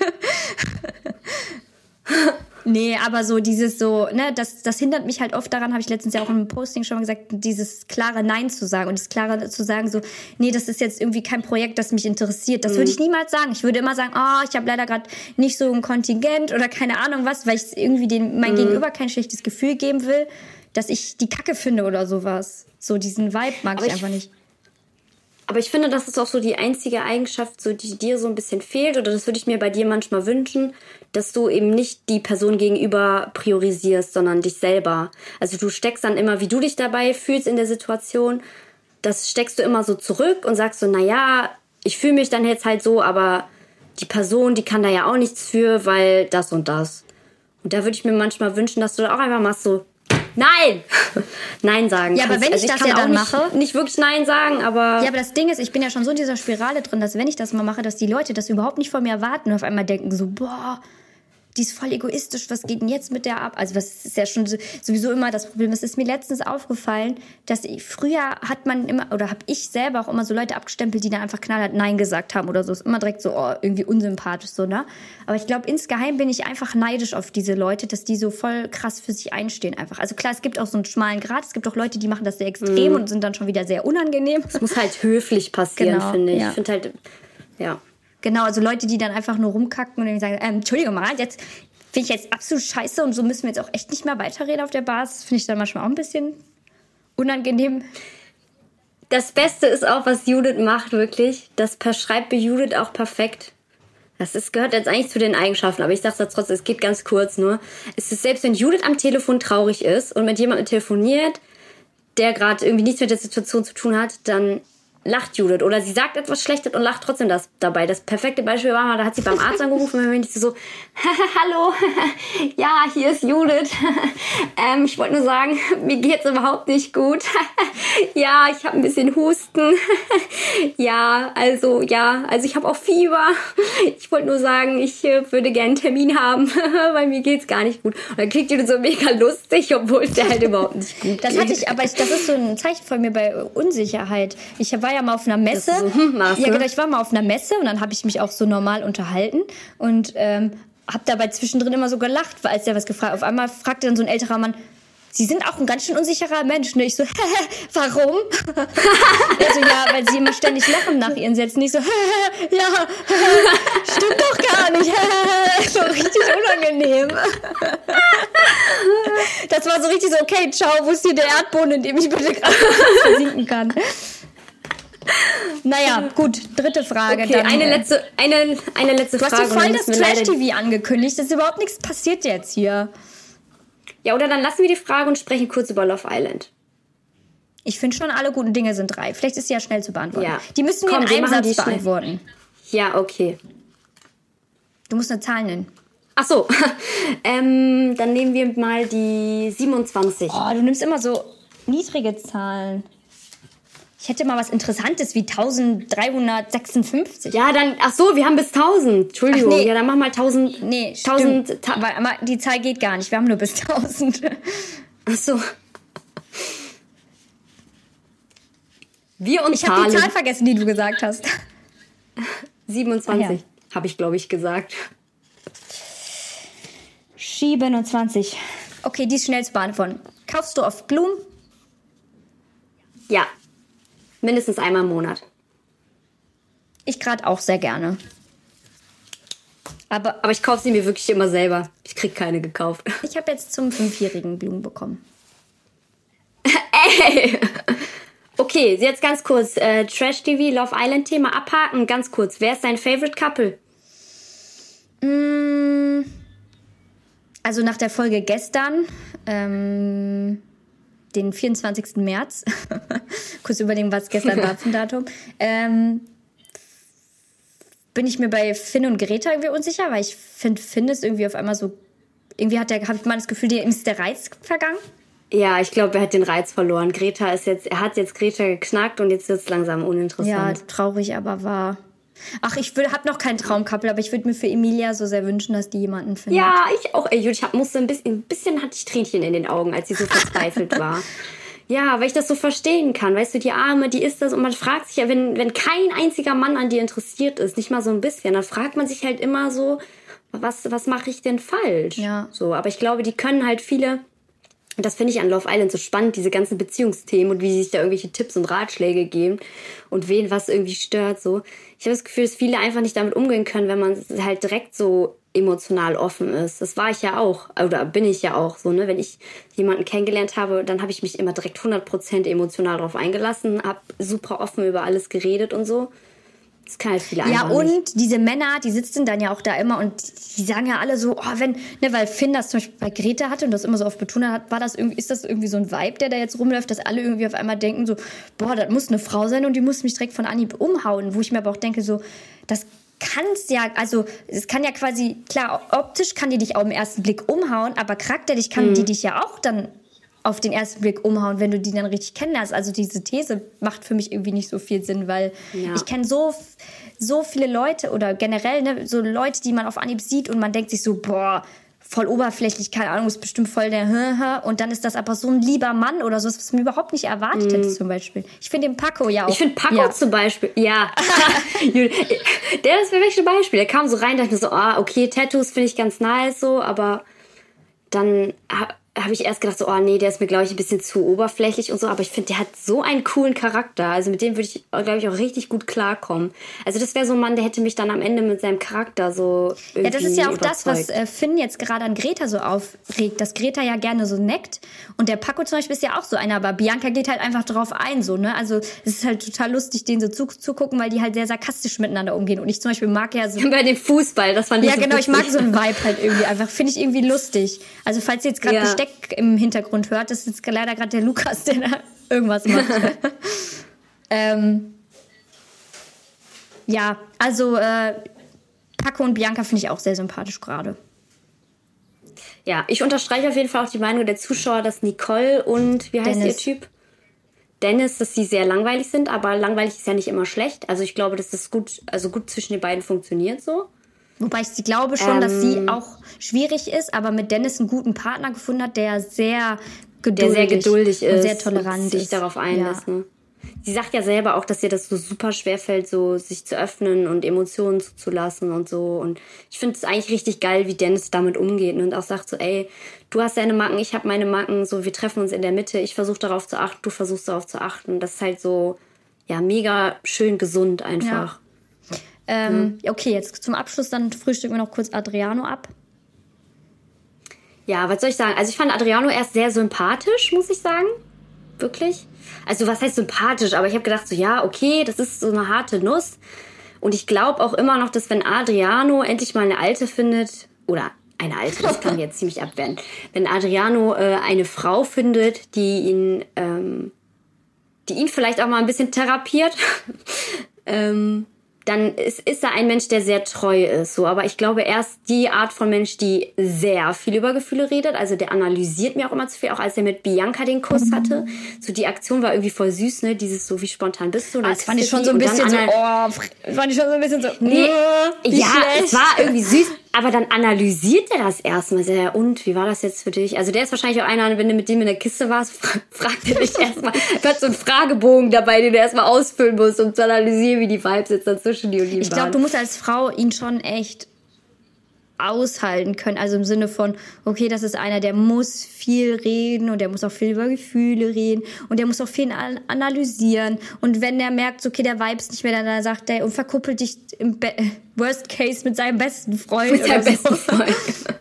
nee, aber so dieses so, ne, das, das hindert mich halt oft daran, habe ich letztens ja auch im Posting schon mal gesagt, dieses klare Nein zu sagen und das klare zu sagen so, nee, das ist jetzt irgendwie kein Projekt, das mich interessiert. Das mhm. würde ich niemals sagen. Ich würde immer sagen, oh, ich habe leider gerade nicht so ein Kontingent oder keine Ahnung was, weil ich irgendwie den, mein mhm. Gegenüber kein schlechtes Gefühl geben will dass ich die Kacke finde oder sowas. So diesen Vibe mag ich, ich einfach nicht. Aber ich finde, das ist auch so die einzige Eigenschaft, so, die dir so ein bisschen fehlt, oder das würde ich mir bei dir manchmal wünschen, dass du eben nicht die Person gegenüber priorisierst, sondern dich selber. Also du steckst dann immer, wie du dich dabei fühlst in der Situation, das steckst du immer so zurück und sagst so, naja, ich fühle mich dann jetzt halt so, aber die Person, die kann da ja auch nichts für, weil das und das. Und da würde ich mir manchmal wünschen, dass du auch einfach machst so, Nein! *laughs* Nein sagen. Ja, aber wenn also ich das ja dann nicht, mache. Nicht wirklich Nein sagen, aber. Ja, aber das Ding ist, ich bin ja schon so in dieser Spirale drin, dass wenn ich das mal mache, dass die Leute das überhaupt nicht von mir erwarten und auf einmal denken so, boah, die ist voll egoistisch, was geht denn jetzt mit der ab? Also was ist ja schon sowieso immer das Problem. Es ist mir letztens aufgefallen, dass ich, früher hat man immer, oder habe ich selber auch immer so Leute abgestempelt, die dann einfach knallhart Nein gesagt haben oder so. Ist immer direkt so, oh, irgendwie unsympathisch so, ne? Aber ich glaube, insgeheim bin ich einfach neidisch auf diese Leute, dass die so voll krass für sich einstehen einfach. Also klar, es gibt auch so einen schmalen Grad. Es gibt auch Leute, die machen das sehr extrem mm. und sind dann schon wieder sehr unangenehm. Es muss halt höflich passieren, genau, finde ich. Ja. Ich finde halt, ja. Genau, also Leute, die dann einfach nur rumkacken und dann sagen, ähm, Entschuldigung mal, jetzt finde ich jetzt absolut scheiße und so müssen wir jetzt auch echt nicht mehr weiterreden auf der Basis. Finde ich dann manchmal auch ein bisschen unangenehm. Das Beste ist auch, was Judith macht, wirklich. Das beschreibt bei Judith auch perfekt. Das ist, gehört jetzt eigentlich zu den Eigenschaften, aber ich sage das trotzdem, es geht ganz kurz nur. Es ist selbst, wenn Judith am Telefon traurig ist und mit jemandem telefoniert, der gerade irgendwie nichts mit der Situation zu tun hat, dann lacht Judith oder sie sagt etwas Schlechtes und lacht trotzdem das dabei. Das perfekte Beispiel war mal, da hat sie beim Arzt angerufen und sie so, *laughs* hallo, *laughs* ja, hier ist Judith. *laughs* ähm, ich wollte nur sagen, mir geht's überhaupt nicht gut. ja, ich habe ein bisschen Husten. ja, also ja, also ich habe auch Fieber. ich wollte nur sagen, ich äh, würde gerne einen Termin haben, weil mir geht's gar nicht gut. Und dann kriegt Judith so mega lustig, obwohl es der halt überhaupt nicht gut Das hatte ich, aber ich, das ist so ein Zeichen von mir bei Unsicherheit. Ich war ja mal auf einer Messe. So, hm, ja, genau, ich war mal auf einer Messe und dann habe ich mich auch so normal unterhalten und ähm, habe dabei zwischendrin immer so gelacht, als der was gefragt. Auf einmal fragte dann so ein älterer Mann, Sie sind auch ein ganz schön unsicherer Mensch. Ne? Ich so, *laughs* warum? *laughs* also ja, weil sie immer ständig lachen nach ihren Sätzen. Ich so, *laughs* ja, stimmt doch gar nicht. so richtig unangenehm. das war so richtig so, okay, ciao, wo ist hier der Erdboden, in dem ich bitte gerade versinken kann? Naja, gut, dritte Frage. Okay, dann, eine letzte, eine, eine letzte du Frage. Du hast ja voll das Trash-TV angekündigt. Es ist überhaupt nichts passiert jetzt hier. Ja, oder dann lassen wir die Frage und sprechen kurz über Love Island. Ich finde schon, alle guten Dinge sind drei. Vielleicht ist sie ja schnell zu beantworten. Ja. Die müssen wir Komm, in einem Satz beantworten. Ja, okay. Du musst eine Zahl nennen. Ach so, *laughs* ähm, dann nehmen wir mal die 27. Oh, du nimmst immer so niedrige Zahlen. Ich hätte mal was Interessantes wie 1356. Ja, dann, ach so, wir haben bis 1000. Entschuldigung. Nee. Ja, dann mach mal 1000. Nee, 1000. Ta weil, die Zahl geht gar nicht. Wir haben nur bis 1000. Ach so. Wir und Ich habe die Zahl vergessen, die du gesagt hast. 27 ja. habe ich, glaube ich, gesagt. 27. Okay, die ist schnell zu beantworten. Kaufst du oft Blumen? Ja. Mindestens einmal im Monat. Ich gerade auch sehr gerne. Aber, aber ich kaufe sie mir wirklich immer selber. Ich krieg keine gekauft. *laughs* Ich habe jetzt zum Fünfjährigen Blumen bekommen. *laughs* Ey! Okay, jetzt ganz kurz. Äh, Trash TV, Love Island Thema abhaken. Ganz kurz. Wer ist dein Favorite Couple? Mm, also nach der Folge gestern ähm, den 24. März. *laughs* Kurz überlegen, was gestern war zum Datum. Ähm, bin ich mir bei Finn und Greta irgendwie unsicher, weil ich finde, Finn ist irgendwie auf einmal so. Irgendwie hat der, habe ich mal das Gefühl, ihm ist der Reiz vergangen. Ja, ich glaube, er hat den Reiz verloren. Greta ist jetzt, er hat jetzt Greta geknackt und jetzt wird es langsam uninteressant. Ja, traurig, aber wahr. Ach, ich habe noch keinen Traumkappel, aber ich würde mir für Emilia so sehr wünschen, dass die jemanden findet. Ja, ich auch. Ey, ich hab, musste ein bisschen, ein bisschen hatte ich Tränchen in den Augen, als sie so *laughs* verzweifelt war. Ja, weil ich das so verstehen kann. Weißt du, die Arme, die ist das und man fragt sich ja, wenn, wenn kein einziger Mann an dir interessiert ist, nicht mal so ein bisschen, dann fragt man sich halt immer so, was, was mache ich denn falsch? Ja. So, aber ich glaube, die können halt viele und das finde ich an Love Island so spannend, diese ganzen Beziehungsthemen und wie sie sich da irgendwelche Tipps und Ratschläge geben und wen was irgendwie stört. So, ich habe das Gefühl, dass viele einfach nicht damit umgehen können, wenn man halt direkt so emotional offen ist. Das war ich ja auch, oder bin ich ja auch so, ne? Wenn ich jemanden kennengelernt habe, dann habe ich mich immer direkt 100% emotional drauf eingelassen, habe super offen über alles geredet und so. Das kann halt viele Ja, und nicht. diese Männer, die sitzen dann ja auch da immer und die sagen ja alle so, oh, wenn, ne, weil Finn das zum Beispiel bei Greta hatte und das immer so oft betont hat, war das irgendwie, ist das irgendwie so ein Vibe, der da jetzt rumläuft, dass alle irgendwie auf einmal denken so, boah, das muss eine Frau sein und die muss mich direkt von Anhieb umhauen, wo ich mir aber auch denke so, das kannst ja, also es kann ja quasi, klar, optisch kann die dich auch im ersten Blick umhauen, aber charakterlich kann mhm. die dich ja auch dann auf den ersten Blick umhauen, wenn du die dann richtig kennenlernst. Also diese These macht für mich irgendwie nicht so viel Sinn, weil ja. ich kenne so, so viele Leute oder generell ne, so Leute, die man auf Anhieb sieht und man denkt sich so, boah, voll oberflächlich, keine Ahnung, ist bestimmt voll der und dann ist das aber so ein lieber Mann oder so, was man überhaupt nicht erwartet mm. hätte zum Beispiel. Ich finde den Paco ja auch. Ich finde Paco ja. zum Beispiel, ja. *laughs* *laughs* der ist für mich ein Beispiel. Der kam so rein, dachte mir so, ah, okay, Tattoos finde ich ganz nice so, aber dann habe ich erst gedacht, so, oh nee, der ist mir, glaube ich, ein bisschen zu oberflächlich und so, aber ich finde, der hat so einen coolen Charakter. Also mit dem würde ich, glaube ich, auch richtig gut klarkommen. Also das wäre so ein Mann, der hätte mich dann am Ende mit seinem Charakter so. Ja, das ist ja auch überzeugt. das, was äh, Finn jetzt gerade an Greta so aufregt, dass Greta ja gerne so neckt. Und der Paco zum Beispiel ist ja auch so einer, aber Bianca geht halt einfach drauf ein, so, ne? Also es ist halt total lustig, denen so zuzugucken, weil die halt sehr sarkastisch miteinander umgehen. Und ich zum Beispiel mag ja so. *laughs* Bei dem Fußball, das fand ich Ja, so genau, lustig. ich mag so einen Vibe halt irgendwie einfach. Finde ich irgendwie lustig. Also falls ihr jetzt gerade ja. Besteck im Hintergrund hört. Das ist leider gerade der Lukas, der da irgendwas macht. *laughs* ähm, Ja, also äh, Paco und Bianca finde ich auch sehr sympathisch gerade. Ja, ich unterstreiche auf jeden Fall auch die Meinung der Zuschauer, dass Nicole und, wie heißt Dennis. ihr Typ? Dennis, dass sie sehr langweilig sind, aber langweilig ist ja nicht immer schlecht. Also ich glaube, dass das gut, also gut zwischen den beiden funktioniert so. Wobei ich glaube schon, ähm, dass sie ähm. auch schwierig ist, aber mit Dennis einen guten Partner gefunden hat, der sehr geduldig, der sehr geduldig ist, und sehr tolerant und sich ist. darauf einlässt. Ja. Ne? Sie sagt ja selber auch, dass ihr das so super schwer fällt, so sich zu öffnen und Emotionen zuzulassen und so. Und ich finde es eigentlich richtig geil, wie Dennis damit umgeht und auch sagt so, ey, du hast deine Macken, ich habe meine Macken, so wir treffen uns in der Mitte, ich versuche darauf zu achten, du versuchst darauf zu achten. Das ist halt so, ja, mega schön gesund einfach. Ja. Ähm, ja. Okay, jetzt zum Abschluss, dann frühstücken wir noch kurz Adriano ab. Ja, was soll ich sagen? Also ich fand Adriano erst sehr sympathisch, muss ich sagen. Wirklich. Also was heißt sympathisch? Aber ich habe gedacht so, ja, okay, das ist so eine harte Nuss. Und ich glaube auch immer noch, dass wenn Adriano endlich mal eine Alte findet, oder eine Alte, das kann *laughs* jetzt ziemlich abwehren, wenn Adriano äh, eine Frau findet, die ihn, ähm, die ihn vielleicht auch mal ein bisschen therapiert, *laughs* ähm, dann ist, ist er ein Mensch, der sehr treu ist. So, aber ich glaube, er ist die Art von Mensch, die sehr viel über Gefühle redet. Also der analysiert mir auch immer zu viel, auch als er mit Bianca den Kuss mhm. hatte. So die Aktion war irgendwie voll süß, ne? Dieses so, wie spontan bist du? Ah, das fand ich schon so ein bisschen so, oh, fand ich schon so ein bisschen so, nee, ja, schlecht. es war irgendwie süß. Aber dann analysiert er das erstmal sehr. Und wie war das jetzt für dich? Also der ist wahrscheinlich auch einer, wenn du mit dem in der Kiste warst, *laughs* fragt er dich erstmal. Er hat so einen Fragebogen dabei, den du erstmal ausfüllen musst, um zu analysieren, wie die Vibes jetzt dazwischen die und die Ich glaube, du musst als Frau ihn schon echt aushalten können. Also im Sinne von, okay, das ist einer, der muss viel reden und der muss auch viel über Gefühle reden und der muss auch viel analysieren. Und wenn der merkt, okay, der Vibes nicht mehr, dann sagt er und verkuppelt dich im Be Worst Case mit seinem besten Freund. Mit seinem so. besten Freund. *laughs*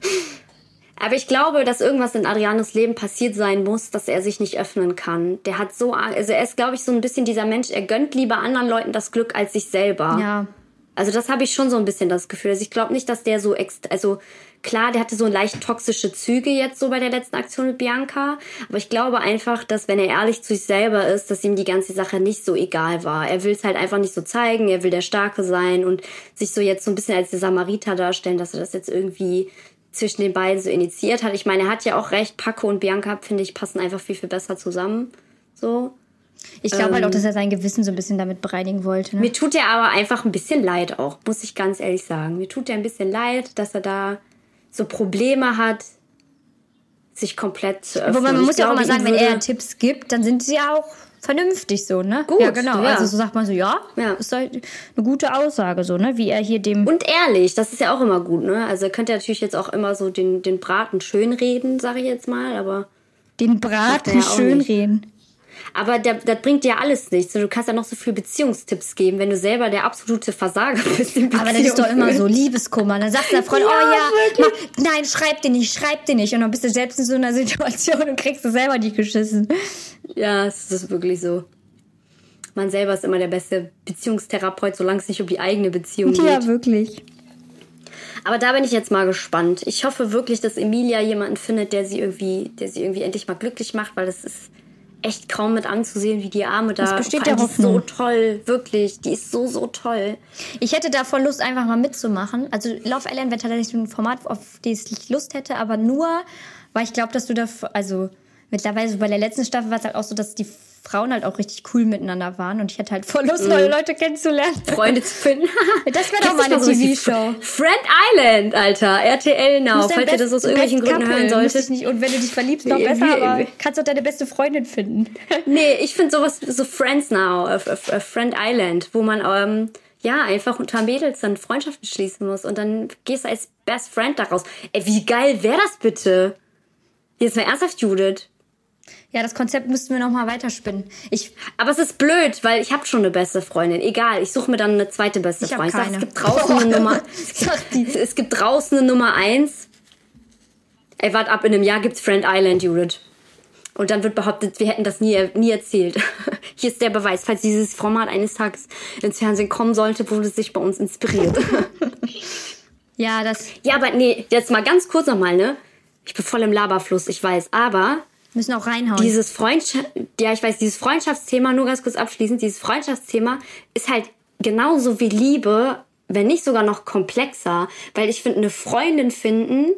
Aber ich glaube, dass irgendwas in Adrianos Leben passiert sein muss, dass er sich nicht öffnen kann. Der hat so, also er ist, glaube ich, so ein bisschen dieser Mensch, er gönnt lieber anderen Leuten das Glück als sich selber. Ja. Also das habe ich schon so ein bisschen das Gefühl. Also ich glaube nicht, dass der so extra, also klar, der hatte so leicht toxische Züge jetzt so bei der letzten Aktion mit Bianca, aber ich glaube einfach, dass wenn er ehrlich zu sich selber ist, dass ihm die ganze Sache nicht so egal war. Er will es halt einfach nicht so zeigen, er will der Starke sein und sich so jetzt so ein bisschen als der Samariter darstellen, dass er das jetzt irgendwie zwischen den beiden so initiiert hat. Ich meine, er hat ja auch recht, Paco und Bianca, finde ich, passen einfach viel, viel besser zusammen. So. Ich glaube ähm, halt auch, dass er sein Gewissen so ein bisschen damit bereinigen wollte. Ne? Mir tut er aber einfach ein bisschen leid auch, muss ich ganz ehrlich sagen. Mir tut er ein bisschen leid, dass er da so Probleme hat, sich komplett zu öffnen. Wobei man muss ja auch immer sagen, wenn er Tipps gibt, dann sind sie ja auch vernünftig so, ne? Gut, ja, genau. Ja. Also so sagt man so, ja, ja, ist halt eine gute Aussage so, ne? Wie er hier dem und ehrlich, das ist ja auch immer gut, ne? Also er könnte natürlich jetzt auch immer so den den Braten schönreden, sage ich jetzt mal, aber den Braten schönreden. Aber das bringt dir alles nichts. Du kannst ja noch so viele Beziehungstipps geben, wenn du selber der absolute Versager bist. In Aber das ist doch immer so Liebeskummer. Dann sagt der Freund, ja, oh ja, mach, nein, schreib dir nicht, schreib dir nicht. Und dann bist du selbst in so einer Situation und kriegst du selber nicht geschissen. Ja, es ist wirklich so. Man selber ist immer der beste Beziehungstherapeut, solange es nicht um die eigene Beziehung geht. Ja, wirklich. Aber da bin ich jetzt mal gespannt. Ich hoffe wirklich, dass Emilia jemanden findet, der sie irgendwie, der sie irgendwie endlich mal glücklich macht, weil das ist echt kaum mit anzusehen, wie die Arme da. Das besteht ja Die ist so toll, wirklich. Die ist so, so toll. Ich hätte da voll Lust, einfach mal mitzumachen. Also Love Island wäre tatsächlich ein Format, auf das ich Lust hätte, aber nur, weil ich glaube, dass du da, also mittlerweile so bei der letzten Staffel war es halt auch so, dass die Frauen halt auch richtig cool miteinander waren und ich hätte halt voll Lust, neue mhm. Leute kennenzulernen. Freunde zu finden. *laughs* das wäre doch mal eine TV-Show. Friend Island, Alter. RTL Now, falls ihr das aus irgendwelchen Gründen hören solltet. Nicht, und wenn du dich verliebst, noch besser, aber kannst du deine beste Freundin finden. *laughs* nee, ich finde sowas, so Friends Now, a, a, a Friend Island, wo man, ähm, ja, einfach unter Mädels dann Freundschaften schließen muss und dann gehst du als Best Friend daraus. Ey, wie geil wäre das bitte? Jetzt mal ernsthaft, Judith. Ja, das Konzept müssten wir noch mal weiterspinnen. Ich, aber es ist blöd, weil ich habe schon eine beste Freundin. Egal, ich suche mir dann eine zweite beste ich Freundin. Sag, es gibt draußen eine Nummer. *laughs* es gibt draußen eine Nummer eins. Ey, wart ab, in einem Jahr gibt's Friend Island, Judith. Und dann wird behauptet, wir hätten das nie, nie erzählt. *laughs* Hier ist der Beweis, falls dieses Format eines Tages ins Fernsehen kommen sollte, wurde es sich bei uns inspiriert. *laughs* ja, das. Ja, aber nee, jetzt mal ganz kurz nochmal, ne? Ich bin voll im Laberfluss, ich weiß, aber Müssen auch reinhauen. Dieses Freundschaft, ja, ich weiß, dieses Freundschaftsthema, nur ganz kurz abschließend, dieses Freundschaftsthema ist halt genauso wie Liebe, wenn nicht sogar noch komplexer, weil ich finde, eine Freundin finden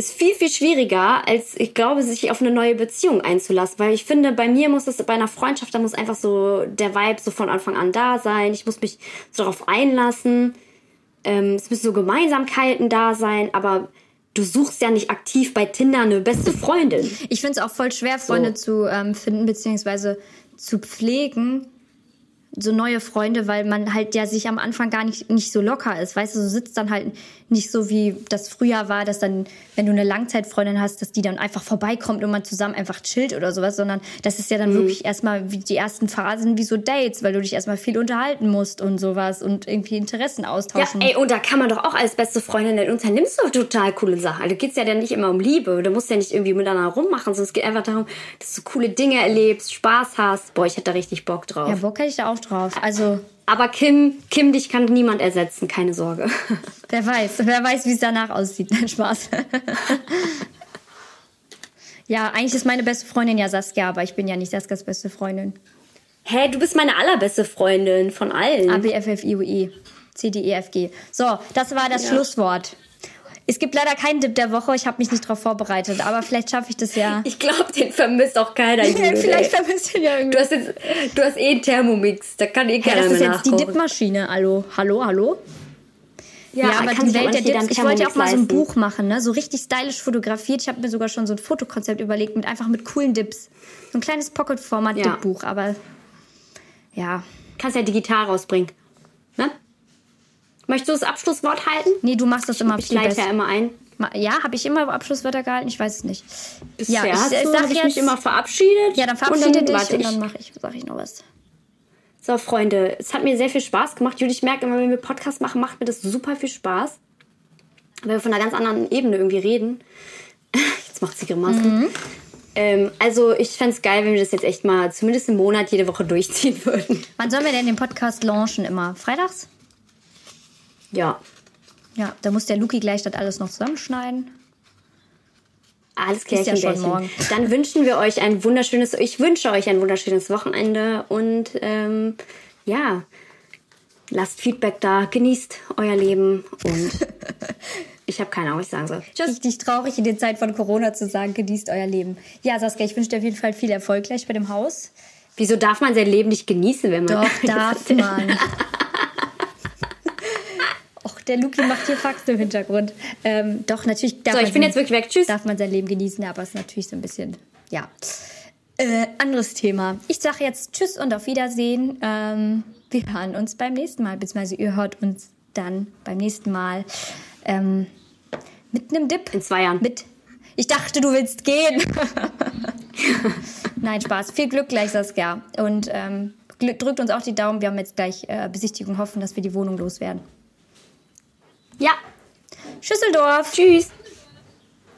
ist viel, viel schwieriger, als ich glaube, sich auf eine neue Beziehung einzulassen. Weil ich finde, bei mir muss es, bei einer Freundschaft, da muss einfach so der Vibe so von Anfang an da sein. Ich muss mich so darauf einlassen. Ähm, es müssen so Gemeinsamkeiten da sein, aber du suchst ja nicht aktiv bei Tinder eine beste Freundin. Ich finde es auch voll schwer, Freunde so. zu ähm, finden, beziehungsweise zu pflegen, so neue Freunde, weil man halt ja sich am Anfang gar nicht, nicht so locker ist. Weißt du, du sitzt dann halt nicht so wie das früher war, dass dann, wenn du eine Langzeitfreundin hast, dass die dann einfach vorbeikommt und man zusammen einfach chillt oder sowas, sondern das ist ja dann mhm. wirklich erstmal wie die ersten Phasen wie so Dates, weil du dich erstmal viel unterhalten musst und sowas und irgendwie Interessen austauschen. Ja, ey, und da kann man doch auch als beste Freundin, dann unternimmst du total coole Sachen. Also geht's ja dann nicht immer um Liebe. Du musst ja nicht irgendwie miteinander rummachen, sondern es geht einfach darum, dass du coole Dinge erlebst, Spaß hast. Boah, ich hätte da richtig Bock drauf. Ja, Bock hätte ich da auch drauf. Also. Aber Kim, Kim, dich kann niemand ersetzen, keine Sorge. *laughs* Wer weiß, wer weiß, wie es danach aussieht. Spaß. *laughs* ja, eigentlich ist meine beste Freundin ja Saskia, aber ich bin ja nicht Saskias beste Freundin. Hä, hey, du bist meine allerbeste Freundin von allen. A, B, F, F, I, U, E. C, D, E, F, G. So, das war das ja. Schlusswort. Es gibt leider keinen Tipp der Woche. Ich habe mich nicht darauf vorbereitet, aber vielleicht schaffe ich das ja. Ich glaube, den vermisst auch keiner. *laughs* Jude, vielleicht vermisst ihn ja irgendwie. Du hast, jetzt, du hast eh einen Thermomix. Da kann eh keiner hey, Das ist jetzt die Dipmaschine. Hallo, hallo, hallo. Ja, ja aber die Welt der Dips. Ich wollte ja auch mal so ein Buch machen, ne? So richtig stylisch fotografiert. Ich habe mir sogar schon so ein Fotokonzept überlegt mit einfach mit coolen Dips. So ein kleines Pocket-Format-Dip-Buch, aber ja. Kannst ja digital rausbringen. Ne? Möchtest du das Abschlusswort halten? Nee, du machst das immer Ich leite ja immer ein. Ja, habe ich immer Abschlusswörter gehalten? Ich weiß es nicht. Bisher ja, ich, ich sag jetzt, mich immer verabschiedet. Ja, dann verabschiede dich und dann mache ich, sag ich noch was. So, Freunde, es hat mir sehr viel Spaß gemacht. Judy, ich merke immer, wenn wir Podcast machen, macht mir das super viel Spaß. Weil wir von einer ganz anderen Ebene irgendwie reden. *laughs* Jetzt macht sie Grimassen. Mhm. Ähm, also, ich fände es geil, wenn wir das jetzt echt mal zumindest einen Monat jede Woche durchziehen würden. Wann sollen wir denn den Podcast launchen immer? Freitags? Ja. Ja, da muss der Luki gleich das alles noch zusammenschneiden. Alles klar, ja schon morgen. Dann wünschen wir euch ein wunderschönes, ich wünsche euch ein wunderschönes Wochenende und ähm, ja, lasst Feedback da, genießt euer Leben und *laughs* ich habe keine Ahnung, was ich sagen soll. Tschüss. Richtig traurig in der Zeit von Corona zu sagen, genießt euer Leben. Ja, Saskia, ich wünsche dir auf jeden Fall viel Erfolg gleich bei dem Haus. Wieso darf man sein Leben nicht genießen, wenn man... Doch, *laughs* darf man. *laughs* der Luki macht hier Fax im Hintergrund. Ähm, doch, natürlich darf So, ich bin jetzt wirklich weg. Tschüss. Darf man sein Leben genießen, aber es ist natürlich so ein bisschen, ja. Äh, anderes Thema. Ich sage jetzt Tschüss und auf Wiedersehen. Ähm, wir hören uns beim nächsten Mal, beziehungsweise ihr hört uns dann beim nächsten Mal ähm, mit einem Dip. In zwei Jahren. Mit. Ich dachte, du willst gehen. *laughs* Nein, Spaß. Viel Glück gleich, Saskia. Und ähm, drückt uns auch die Daumen. Wir haben jetzt gleich äh, Besichtigung, hoffen, dass wir die Wohnung loswerden. Ja. Schüsseldorf. Tschüss.